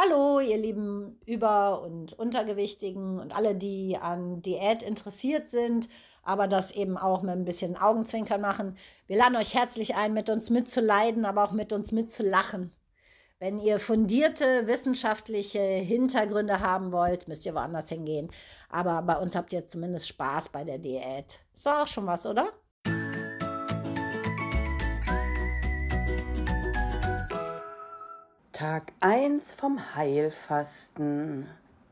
Hallo, ihr lieben Über- und Untergewichtigen und alle, die an Diät interessiert sind, aber das eben auch mit ein bisschen Augenzwinkern machen. Wir laden euch herzlich ein, mit uns mitzuleiden, aber auch mit uns mitzulachen. Wenn ihr fundierte wissenschaftliche Hintergründe haben wollt, müsst ihr woanders hingehen. Aber bei uns habt ihr zumindest Spaß bei der Diät. Ist doch auch schon was, oder? Tag 1 vom Heilfasten.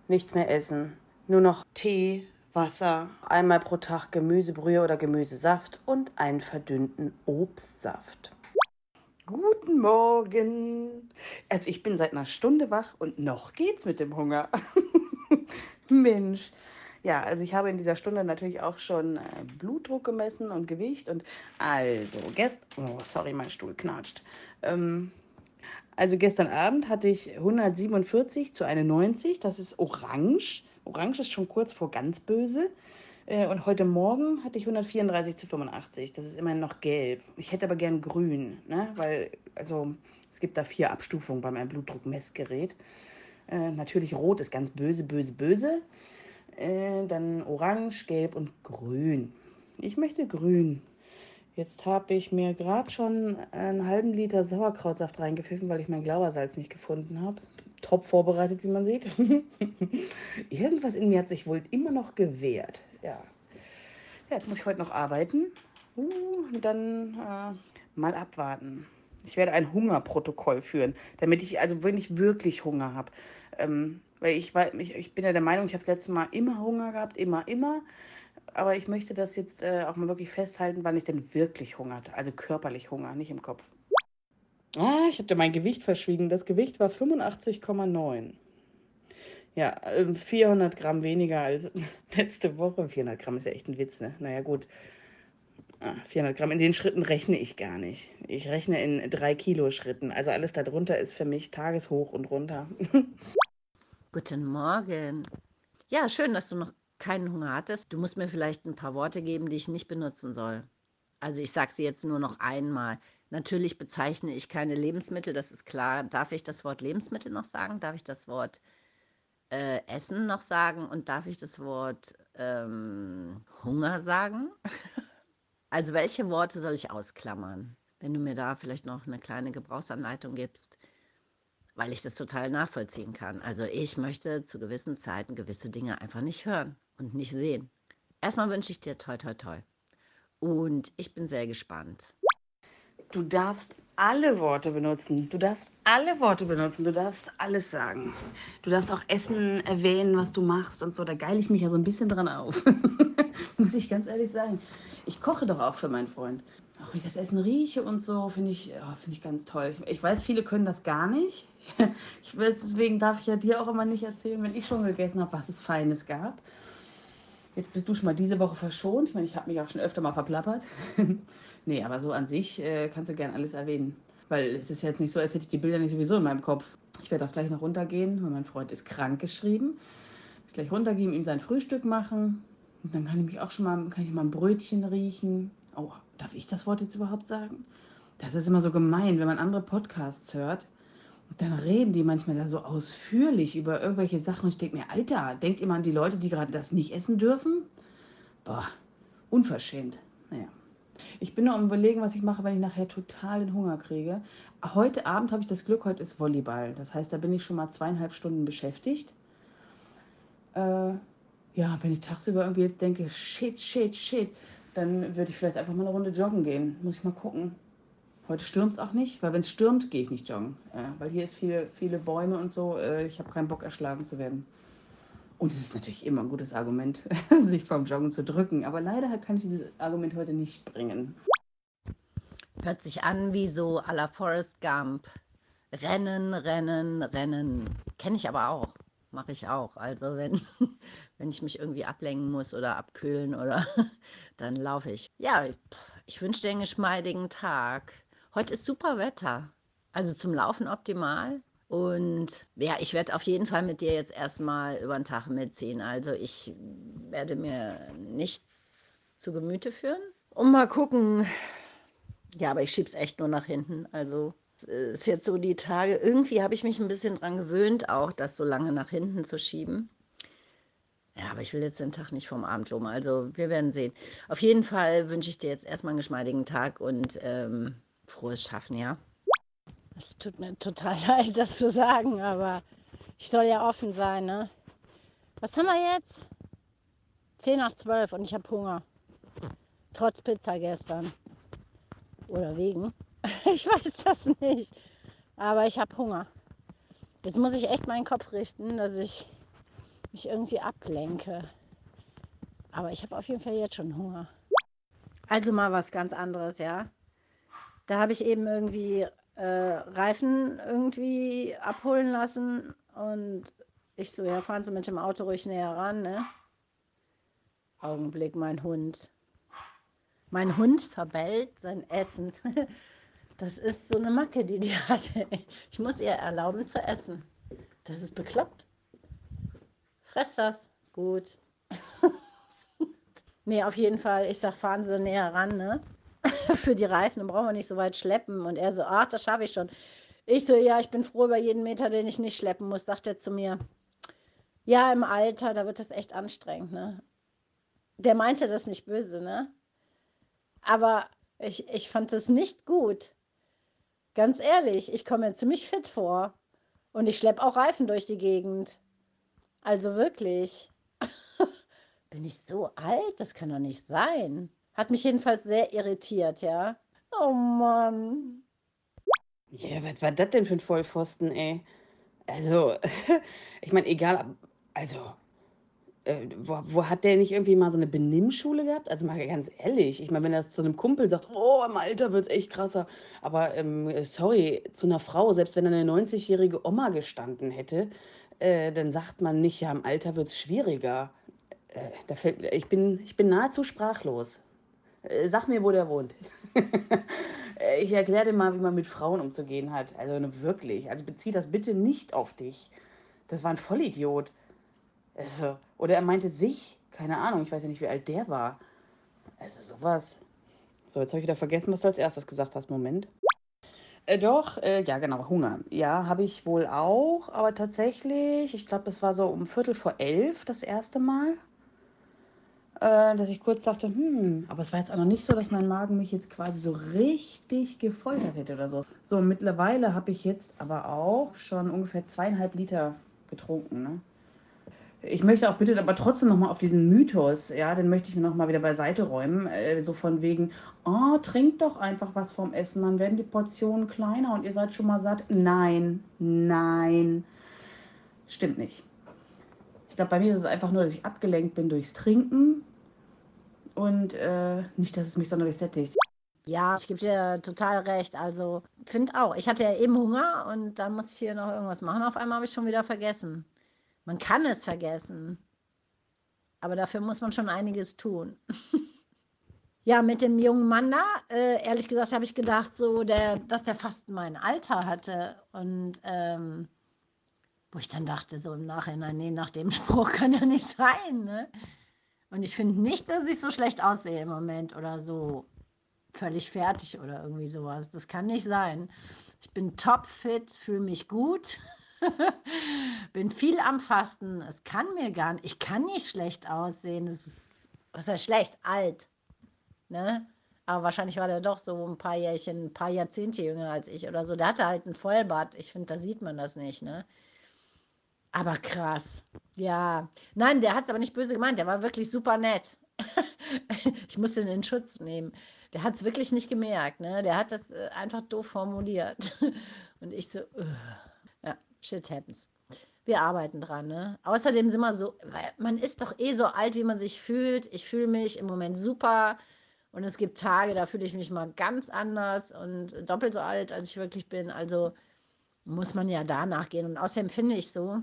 Nichts mehr essen. Nur noch Tee, Wasser, einmal pro Tag Gemüsebrühe oder Gemüsesaft und einen verdünnten Obstsaft. Guten Morgen. Also ich bin seit einer Stunde wach und noch geht's mit dem Hunger. Mensch. Ja, also ich habe in dieser Stunde natürlich auch schon äh, Blutdruck gemessen und Gewicht und also gestern, oh sorry, mein Stuhl knatscht. Ähm, also gestern Abend hatte ich 147 zu 91, das ist orange. Orange ist schon kurz vor ganz böse. Äh, und heute Morgen hatte ich 134 zu 85. Das ist immerhin noch gelb. Ich hätte aber gern grün, ne? weil also es gibt da vier Abstufungen bei meinem Blutdruckmessgerät. Äh, natürlich rot ist ganz böse, böse, böse. Äh, dann orange, gelb und grün. Ich möchte grün. Jetzt habe ich mir gerade schon einen halben Liter Sauerkrautsaft reingepfiffen, weil ich mein Glaubersalz nicht gefunden habe. Top vorbereitet, wie man sieht. Irgendwas in mir hat sich wohl immer noch gewehrt. Ja. ja jetzt muss ich heute noch arbeiten. Uh, dann äh, mal abwarten. Ich werde ein Hungerprotokoll führen, damit ich, also wenn ich wirklich Hunger habe. Ähm, weil ich, weil ich, ich bin ja der Meinung, ich habe das letzte Mal immer Hunger gehabt, immer, immer aber ich möchte das jetzt äh, auch mal wirklich festhalten, wann ich denn wirklich hungert. Also körperlich Hunger, nicht im Kopf. Ah, ich habe dir mein Gewicht verschwiegen. Das Gewicht war 85,9. Ja, 400 ähm, Gramm weniger als letzte Woche. 400 Gramm ist ja echt ein Witz, ne? Naja, gut. 400 ah, Gramm, in den Schritten rechne ich gar nicht. Ich rechne in 3 Kilo Schritten. Also alles darunter ist für mich tageshoch und runter. Guten Morgen. Ja, schön, dass du noch keinen Hunger hattest, du musst mir vielleicht ein paar Worte geben, die ich nicht benutzen soll. Also ich sage sie jetzt nur noch einmal. Natürlich bezeichne ich keine Lebensmittel, das ist klar. Darf ich das Wort Lebensmittel noch sagen? Darf ich das Wort äh, Essen noch sagen? Und darf ich das Wort ähm, Hunger sagen? also welche Worte soll ich ausklammern? Wenn du mir da vielleicht noch eine kleine Gebrauchsanleitung gibst, weil ich das total nachvollziehen kann. Also ich möchte zu gewissen Zeiten gewisse Dinge einfach nicht hören und nicht sehen. Erstmal wünsche ich dir toi toi toi. Und ich bin sehr gespannt. Du darfst alle Worte benutzen. Du darfst alle Worte benutzen. Du darfst alles sagen. Du darfst auch Essen erwähnen, was du machst und so. Da geile ich mich ja so ein bisschen dran auf. Muss ich ganz ehrlich sagen. Ich koche doch auch für meinen Freund. Auch wenn ich das Essen rieche und so, finde ich, ja, find ich ganz toll. Ich weiß, viele können das gar nicht. Ich weiß, deswegen darf ich ja dir auch immer nicht erzählen, wenn ich schon gegessen habe, was es Feines gab. Jetzt bist du schon mal diese Woche verschont. Ich meine, ich habe mich auch schon öfter mal verplappert. nee, aber so an sich äh, kannst du gern alles erwähnen. Weil es ist jetzt nicht so, als hätte ich die Bilder nicht sowieso in meinem Kopf. Ich werde auch gleich noch runtergehen, weil mein Freund ist krank geschrieben. Ich gleich runtergehen, ihm sein Frühstück machen. Und dann kann ich mich auch schon mal, kann ich mal ein Brötchen riechen. Oh, darf ich das Wort jetzt überhaupt sagen? Das ist immer so gemein, wenn man andere Podcasts hört und dann reden die manchmal da so ausführlich über irgendwelche Sachen und ich denke mir, Alter, denkt ihr mal an die Leute, die gerade das nicht essen dürfen? Boah, unverschämt. Naja. Ich bin nur am überlegen, was ich mache, wenn ich nachher total den Hunger kriege. Heute Abend habe ich das Glück, heute ist Volleyball. Das heißt, da bin ich schon mal zweieinhalb Stunden beschäftigt. Äh, ja, wenn ich tagsüber irgendwie jetzt denke, shit, shit, shit, dann würde ich vielleicht einfach mal eine Runde joggen gehen. Muss ich mal gucken. Heute stürmt es auch nicht, weil wenn es stürmt, gehe ich nicht joggen. Ja, weil hier ist viele, viele Bäume und so. Äh, ich habe keinen Bock, erschlagen zu werden. Und es ist natürlich immer ein gutes Argument, sich vom Joggen zu drücken. Aber leider kann ich dieses Argument heute nicht bringen. Hört sich an wie so à la Forrest Gump. Rennen, rennen, rennen. Kenne ich aber auch. Mache ich auch. Also wenn, wenn ich mich irgendwie ablenken muss oder abkühlen oder dann laufe ich. Ja, ich, wünsche dir einen geschmeidigen Tag. Heute ist super Wetter. Also zum Laufen optimal. Und ja, ich werde auf jeden Fall mit dir jetzt erstmal über den Tag mitziehen. Also ich werde mir nichts zu Gemüte führen. Und mal gucken. Ja, aber ich schieb's echt nur nach hinten. Also ist jetzt so die Tage, irgendwie habe ich mich ein bisschen dran gewöhnt, auch das so lange nach hinten zu schieben. Ja, aber ich will jetzt den Tag nicht vom Abend loben. Also wir werden sehen. Auf jeden Fall wünsche ich dir jetzt erstmal einen geschmeidigen Tag und ähm, frohes Schaffen, ja? Es tut mir total leid, das zu sagen, aber ich soll ja offen sein, ne? Was haben wir jetzt? 10 nach 12 und ich habe Hunger. Trotz Pizza gestern. Oder wegen. Ich weiß das nicht. Aber ich habe Hunger. Jetzt muss ich echt meinen Kopf richten, dass ich mich irgendwie ablenke. Aber ich habe auf jeden Fall jetzt schon Hunger. Also mal was ganz anderes, ja. Da habe ich eben irgendwie äh, Reifen irgendwie abholen lassen und ich so, ja, fahren Sie mit dem Auto ruhig näher ran, ne? Augenblick, mein Hund. Mein Hund verbellt sein Essen. Das ist so eine Macke, die die hatte. Ich muss ihr erlauben zu essen. Das ist bekloppt. Fress das. Gut. nee, auf jeden Fall. Ich sag, fahren Sie näher ran, ne? Für die Reifen, dann brauchen wir nicht so weit schleppen. Und er so, ach, das schaffe ich schon. Ich so, ja, ich bin froh über jeden Meter, den ich nicht schleppen muss, sagt er zu mir. Ja, im Alter, da wird das echt anstrengend, ne? Der meinte das nicht böse, ne? Aber ich, ich fand es nicht gut. Ganz ehrlich, ich komme mir ziemlich fit vor. Und ich schleppe auch Reifen durch die Gegend. Also wirklich. Bin ich so alt? Das kann doch nicht sein. Hat mich jedenfalls sehr irritiert, ja. Oh Mann. Ja, was war das denn für ein Vollpfosten, ey? Also, ich meine, egal, also, äh, wo, wo, hat der nicht irgendwie mal so eine Benimmschule gehabt? Also mal ganz ehrlich, ich meine, wenn er das zu einem Kumpel sagt, oh, im Alter wird es echt krasser. Aber ähm, sorry, zu einer Frau, selbst wenn eine 90-jährige Oma gestanden hätte, äh, dann sagt man nicht, ja, im Alter wird es schwieriger. Äh, da fällt, ich, bin, ich bin nahezu sprachlos. Äh, sag mir, wo der wohnt. Äh, ich erkläre dir mal, wie man mit Frauen umzugehen hat. Also wirklich. Also bezieh das bitte nicht auf dich. Das war ein Vollidiot. Also, oder er meinte sich, keine Ahnung, ich weiß ja nicht, wie alt der war. Also sowas. So, jetzt habe ich wieder vergessen, was du als erstes gesagt hast. Moment. Äh, doch, äh, ja, genau, Hunger. Ja, habe ich wohl auch, aber tatsächlich, ich glaube, es war so um Viertel vor elf das erste Mal, äh, dass ich kurz dachte, hm, aber es war jetzt auch noch nicht so, dass mein Magen mich jetzt quasi so richtig gefoltert hätte oder so. So, mittlerweile habe ich jetzt aber auch schon ungefähr zweieinhalb Liter getrunken, ne? Ich möchte auch bitte aber trotzdem nochmal auf diesen Mythos, ja, den möchte ich mir nochmal wieder beiseite räumen. Äh, so von wegen, oh, trinkt doch einfach was vom Essen, dann werden die Portionen kleiner und ihr seid schon mal satt. Nein, nein, stimmt nicht. Ich glaube, bei mir ist es einfach nur, dass ich abgelenkt bin durchs Trinken und äh, nicht, dass es mich sonderlich sättigt. Ja, ich gebe dir total recht. Also, finde auch. Ich hatte ja eben Hunger und dann muss ich hier noch irgendwas machen. Auf einmal habe ich schon wieder vergessen. Man kann es vergessen. Aber dafür muss man schon einiges tun. ja, mit dem jungen Mann da, äh, ehrlich gesagt, habe ich gedacht, so, der, dass der fast mein Alter hatte. Und ähm, wo ich dann dachte, so im Nachhinein, nee, nach dem Spruch kann ja nicht sein. Ne? Und ich finde nicht, dass ich so schlecht aussehe im Moment oder so völlig fertig oder irgendwie sowas. Das kann nicht sein. Ich bin topfit, fühle mich gut. bin viel am Fasten. Es kann mir gar nicht, ich kann nicht schlecht aussehen. Es ist, was heißt schlecht? Alt. Ne? Aber wahrscheinlich war der doch so ein paar Jährchen, ein paar Jahrzehnte jünger als ich oder so. Der hatte halt ein Vollbart. Ich finde, da sieht man das nicht, ne? Aber krass. Ja. Nein, der hat es aber nicht böse gemeint. Der war wirklich super nett. ich musste den in Schutz nehmen. Der hat es wirklich nicht gemerkt, ne? Der hat das äh, einfach doof formuliert. Und ich so, uh shit happens. Wir arbeiten dran, ne? Außerdem sind wir so, man ist doch eh so alt, wie man sich fühlt. Ich fühle mich im Moment super. Und es gibt Tage, da fühle ich mich mal ganz anders und doppelt so alt, als ich wirklich bin. Also muss man ja danach gehen. Und außerdem finde ich so,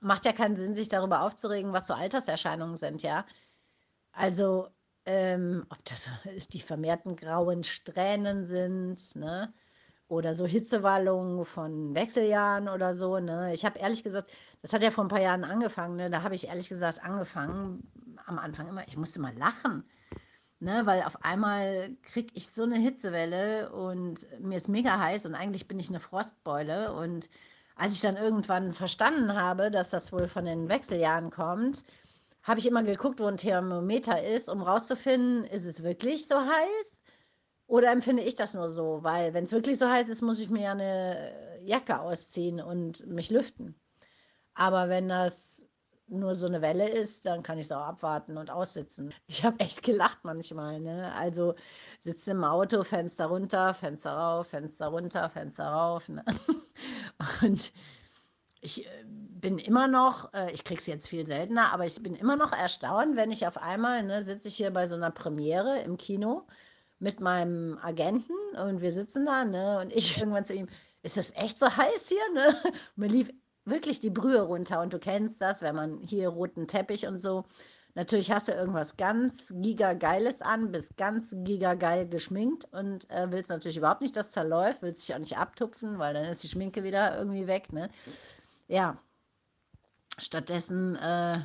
macht ja keinen Sinn, sich darüber aufzuregen, was so Alterserscheinungen sind, ja. Also, ähm, ob das die vermehrten grauen Strähnen sind, ne? Oder so Hitzewallungen von Wechseljahren oder so. Ne? Ich habe ehrlich gesagt, das hat ja vor ein paar Jahren angefangen. Ne? Da habe ich ehrlich gesagt angefangen, am Anfang immer, ich musste mal lachen. Ne, weil auf einmal kriege ich so eine Hitzewelle und mir ist mega heiß und eigentlich bin ich eine Frostbeule. Und als ich dann irgendwann verstanden habe, dass das wohl von den Wechseljahren kommt, habe ich immer geguckt, wo ein Thermometer ist, um rauszufinden, ist es wirklich so heiß oder empfinde ich das nur so? Weil wenn es wirklich so heiß ist, muss ich mir ja eine Jacke ausziehen und mich lüften. Aber wenn das nur so eine Welle ist, dann kann ich es auch abwarten und aussitzen. Ich habe echt gelacht manchmal. Ne? Also sitze im Auto, Fenster runter, Fenster rauf, Fenster runter, Fenster rauf. Ne? Und ich äh, bin immer noch, äh, ich kriege es jetzt viel seltener, aber ich bin immer noch erstaunt, wenn ich auf einmal, ne, sitze ich hier bei so einer Premiere im Kino mit meinem Agenten und wir sitzen da, ne, und ich irgendwann zu ihm, ist das echt so heiß hier, ne? Mir lief wirklich die Brühe runter und du kennst das, wenn man hier roten Teppich und so. Natürlich hast du irgendwas ganz gigageiles an, bist ganz gigageil geschminkt und äh, willst natürlich überhaupt nicht, dass es zerläuft, willst dich auch nicht abtupfen, weil dann ist die Schminke wieder irgendwie weg, ne? Ja. Stattdessen äh,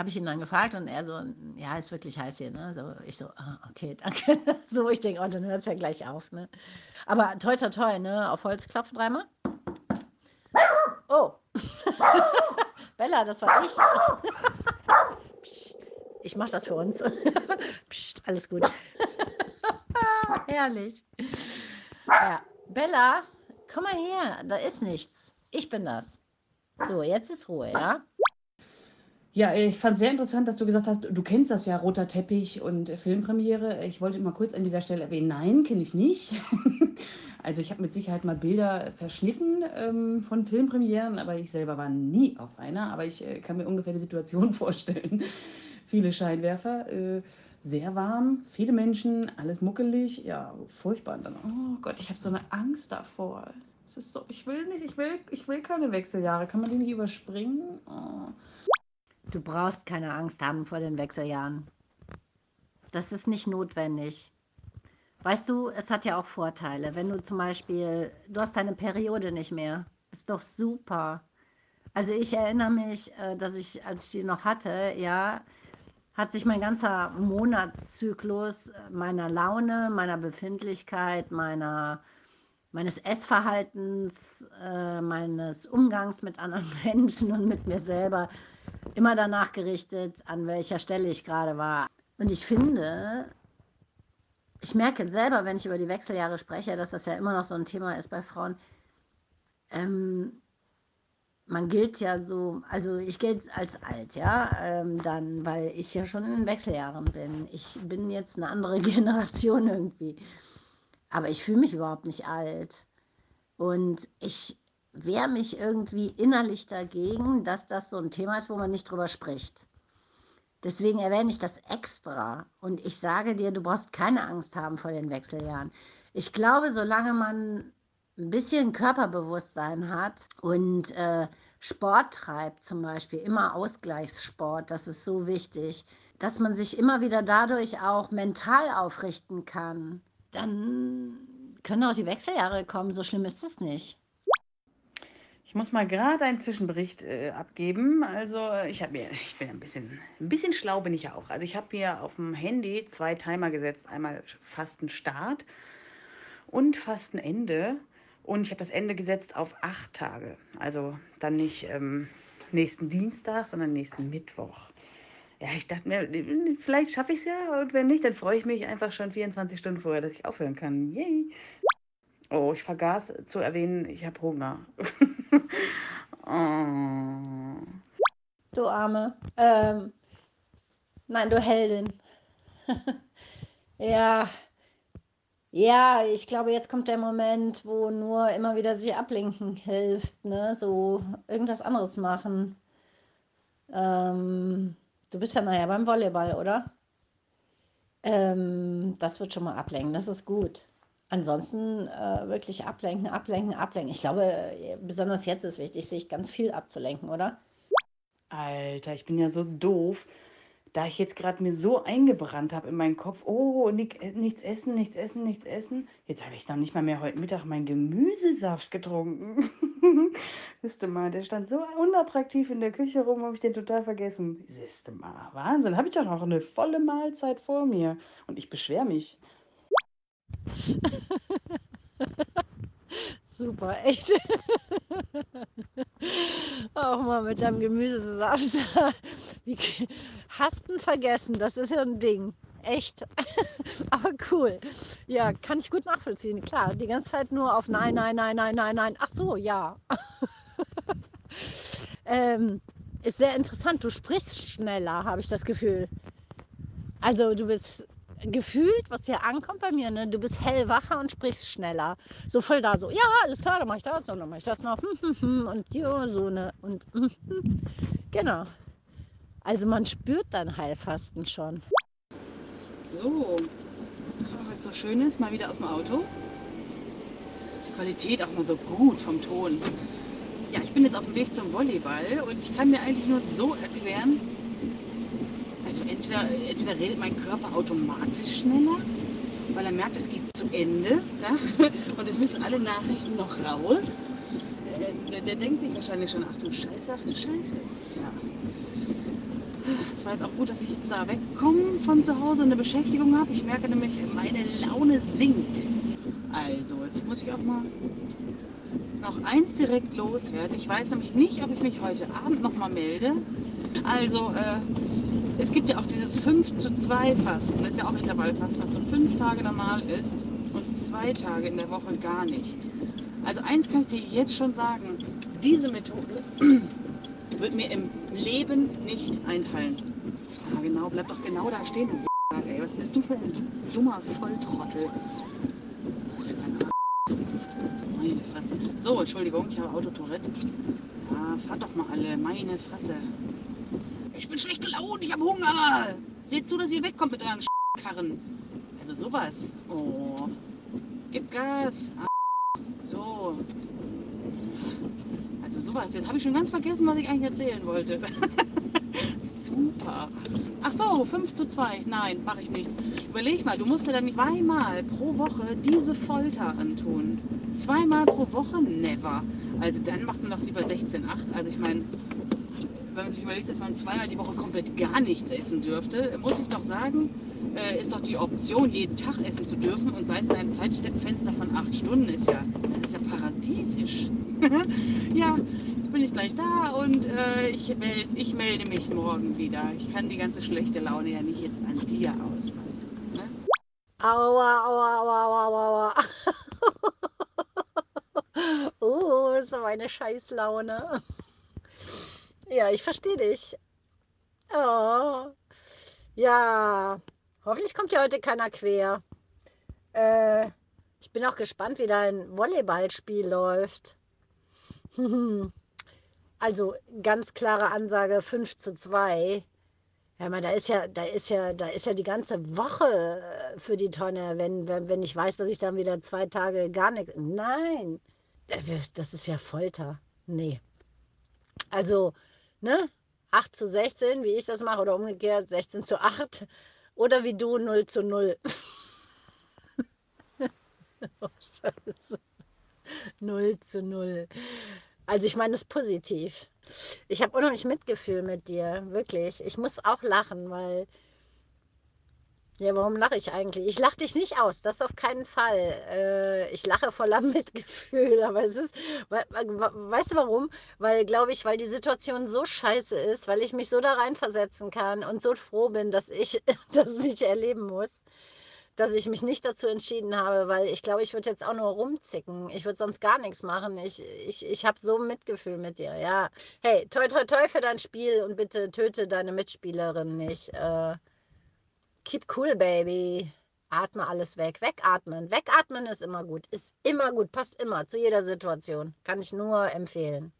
habe ich ihn dann gefragt und er so, ja, ist wirklich heiß hier, ne? So, ich so, ah, okay, danke. so, ich denke, oh, dann hört es ja gleich auf, ne? Aber toi, toi, toi, ne? Auf Holz klopfen dreimal. Oh. Bella, das war ich. Psst, ich mache das für uns. Psst, alles gut. Herrlich. Ja, Bella, komm mal her, da ist nichts. Ich bin das. So, jetzt ist Ruhe, ja? Ja, ich fand sehr interessant, dass du gesagt hast, du kennst das ja, roter Teppich und Filmpremiere. Ich wollte mal kurz an dieser Stelle erwähnen, nein, kenne ich nicht. also ich habe mit Sicherheit mal Bilder verschnitten ähm, von Filmpremieren, aber ich selber war nie auf einer. Aber ich äh, kann mir ungefähr die Situation vorstellen. Viele Scheinwerfer, äh, sehr warm, viele Menschen, alles muckelig, ja, furchtbar. Und dann, oh Gott, ich habe so eine Angst davor. Es ist so, ich will nicht, ich will, ich will keine Wechseljahre. Kann man die nicht überspringen? Oh. Du brauchst keine Angst haben vor den Wechseljahren. Das ist nicht notwendig. Weißt du, es hat ja auch Vorteile. Wenn du zum Beispiel, du hast deine Periode nicht mehr. Ist doch super. Also ich erinnere mich, äh, dass ich, als ich die noch hatte, ja, hat sich mein ganzer Monatszyklus meiner Laune, meiner Befindlichkeit, meiner, meines Essverhaltens, äh, meines Umgangs mit anderen Menschen und mit mir selber immer danach gerichtet, an welcher Stelle ich gerade war. Und ich finde, ich merke selber, wenn ich über die Wechseljahre spreche, dass das ja immer noch so ein Thema ist bei Frauen. Ähm, man gilt ja so, also ich gelte als alt, ja, ähm, dann, weil ich ja schon in Wechseljahren bin. Ich bin jetzt eine andere Generation irgendwie. Aber ich fühle mich überhaupt nicht alt. Und ich wehre mich irgendwie innerlich dagegen, dass das so ein Thema ist, wo man nicht drüber spricht. Deswegen erwähne ich das extra. Und ich sage dir, du brauchst keine Angst haben vor den Wechseljahren. Ich glaube, solange man ein bisschen Körperbewusstsein hat und äh, Sport treibt, zum Beispiel immer Ausgleichssport, das ist so wichtig, dass man sich immer wieder dadurch auch mental aufrichten kann, dann können auch die Wechseljahre kommen. So schlimm ist es nicht. Ich muss mal gerade einen Zwischenbericht äh, abgeben. Also ich habe mir, ich bin ein bisschen, ein bisschen schlau bin ich ja auch. Also ich habe mir auf dem Handy zwei Timer gesetzt. Einmal Fastenstart und Fastenende. Und ich habe das Ende gesetzt auf acht Tage. Also dann nicht ähm, nächsten Dienstag, sondern nächsten Mittwoch. Ja, ich dachte mir, vielleicht schaffe ich es ja. Und wenn nicht, dann freue ich mich einfach schon 24 Stunden vorher, dass ich aufhören kann. Yay! Oh, ich vergaß zu erwähnen, ich habe Hunger. oh. Du Arme. Ähm, nein, du Heldin. ja. Ja, ich glaube, jetzt kommt der Moment, wo nur immer wieder sich ablenken hilft, ne? So irgendwas anderes machen. Ähm, du bist ja nachher beim Volleyball, oder? Ähm, das wird schon mal ablenken, das ist gut ansonsten äh, wirklich ablenken, ablenken, ablenken. Ich glaube, äh, besonders jetzt ist wichtig, sich ganz viel abzulenken, oder? Alter, ich bin ja so doof. da ich jetzt gerade mir so eingebrannt habe in meinen Kopf, oh, nichts essen, nichts essen, nichts essen, jetzt habe ich noch nicht mal mehr heute Mittag meinen Gemüsesaft getrunken. Siehst du mal, der stand so unattraktiv in der Küche rum, habe ich den total vergessen. Siehst du mal, Wahnsinn, habe ich doch noch eine volle Mahlzeit vor mir und ich beschwere mich. Super, echt. Auch mal mit deinem Gemüsesaft. Wie, hast du vergessen? Das ist ja ein Ding. Echt. Aber cool. Ja, kann ich gut nachvollziehen. Klar, die ganze Zeit nur auf Nein, Nein, Nein, Nein, Nein, Nein. Ach so, ja. ähm, ist sehr interessant. Du sprichst schneller, habe ich das Gefühl. Also du bist gefühlt, was hier ankommt bei mir, ne? du bist hellwacher und sprichst schneller. So voll da so, ja, alles klar, dann mach ich das und dann mach ich das noch. Und ja, so ne. Und genau. Also man spürt dann Heilfasten schon. So, es so schön ist, mal wieder aus dem Auto. Ist die Qualität auch mal so gut vom Ton. Ja, ich bin jetzt auf dem Weg zum Volleyball und ich kann mir eigentlich nur so erklären, also entweder, entweder redet mein Körper automatisch schneller, weil er merkt, es geht zu Ende ja? und es müssen alle Nachrichten noch raus. Äh, der, der, denkt sich wahrscheinlich schon, ach du Scheiße, ach du Scheiße. Ja. Es war jetzt auch gut, dass ich jetzt da wegkomme von zu Hause und eine Beschäftigung habe. Ich merke nämlich, meine Laune sinkt. Also, jetzt muss ich auch mal noch eins direkt loswerden. Ich weiß nämlich nicht, ob ich mich heute Abend noch mal melde. Also, äh, es gibt ja auch dieses 5 zu 2 Fasten, das ist ja auch Intervallfasten, dass du fünf Tage normal isst und zwei Tage in der Woche gar nicht. Also eins kann ich dir jetzt schon sagen, diese Methode wird mir im Leben nicht einfallen. Ja genau, bleib doch genau da stehen, du ey. Was bist du für ein dummer Volltrottel? Was für ein. Meine Fresse. So, Entschuldigung, ich habe Autotourette. Ja, fahrt doch mal alle, meine Fresse. Ich bin schlecht gelaunt, ich habe Hunger. Seht zu, dass ihr wegkommt mit euren Karren. Also sowas. Oh. Gib Gas. So. Also sowas. Jetzt habe ich schon ganz vergessen, was ich eigentlich erzählen wollte. Super. Ach so, 5 zu 2. Nein, mache ich nicht. Überleg mal, du musst dir dann zweimal pro Woche diese Folter antun. Zweimal pro Woche? Never. Also dann macht man doch lieber 16,8. Also ich meine, wenn man sich überlegt, dass man zweimal die Woche komplett gar nichts essen dürfte, muss ich doch sagen, äh, ist doch die Option, jeden Tag essen zu dürfen und sei es in einem Zeitfenster von acht Stunden, ist ja, das ist ja paradiesisch. ja, jetzt bin ich gleich da und äh, ich, meld, ich melde mich morgen wieder. Ich kann die ganze schlechte Laune ja nicht jetzt an dir auslassen. Ne? Aua, aua, aua, aua, aua. oh, das ist aber eine Scheißlaune. Ja, ich verstehe dich. Oh. Ja, hoffentlich kommt ja heute keiner quer. Äh, ich bin auch gespannt, wie dein Volleyballspiel läuft. also ganz klare Ansage 5 zu 2. Ja, man, da ist ja, da ist ja, da ist ja die ganze Woche äh, für die Tonne, wenn, wenn, wenn ich weiß, dass ich dann wieder zwei Tage gar nichts. Nein, das ist ja Folter. Nee. Also, ne? 8 zu 16, wie ich das mache, oder umgekehrt 16 zu 8. Oder wie du 0 zu 0. oh, Scheiße. 0 zu 0. Also ich meine das positiv. Ich habe unheimlich Mitgefühl mit dir, wirklich. Ich muss auch lachen, weil ja, warum lache ich eigentlich? Ich lache dich nicht aus, das auf keinen Fall. Äh, ich lache voller Mitgefühl, aber es ist, weißt du warum? Weil, glaube ich, weil die Situation so scheiße ist, weil ich mich so da reinversetzen kann und so froh bin, dass ich das nicht erleben muss, dass ich mich nicht dazu entschieden habe, weil ich glaube, ich würde jetzt auch nur rumzicken. Ich würde sonst gar nichts machen. Ich, ich, ich habe so Mitgefühl mit dir, ja. Hey, toi, toi, toi für dein Spiel und bitte töte deine Mitspielerin nicht. Äh, Keep cool, baby. Atme alles weg. Wegatmen. Wegatmen ist immer gut. Ist immer gut. Passt immer zu jeder Situation. Kann ich nur empfehlen.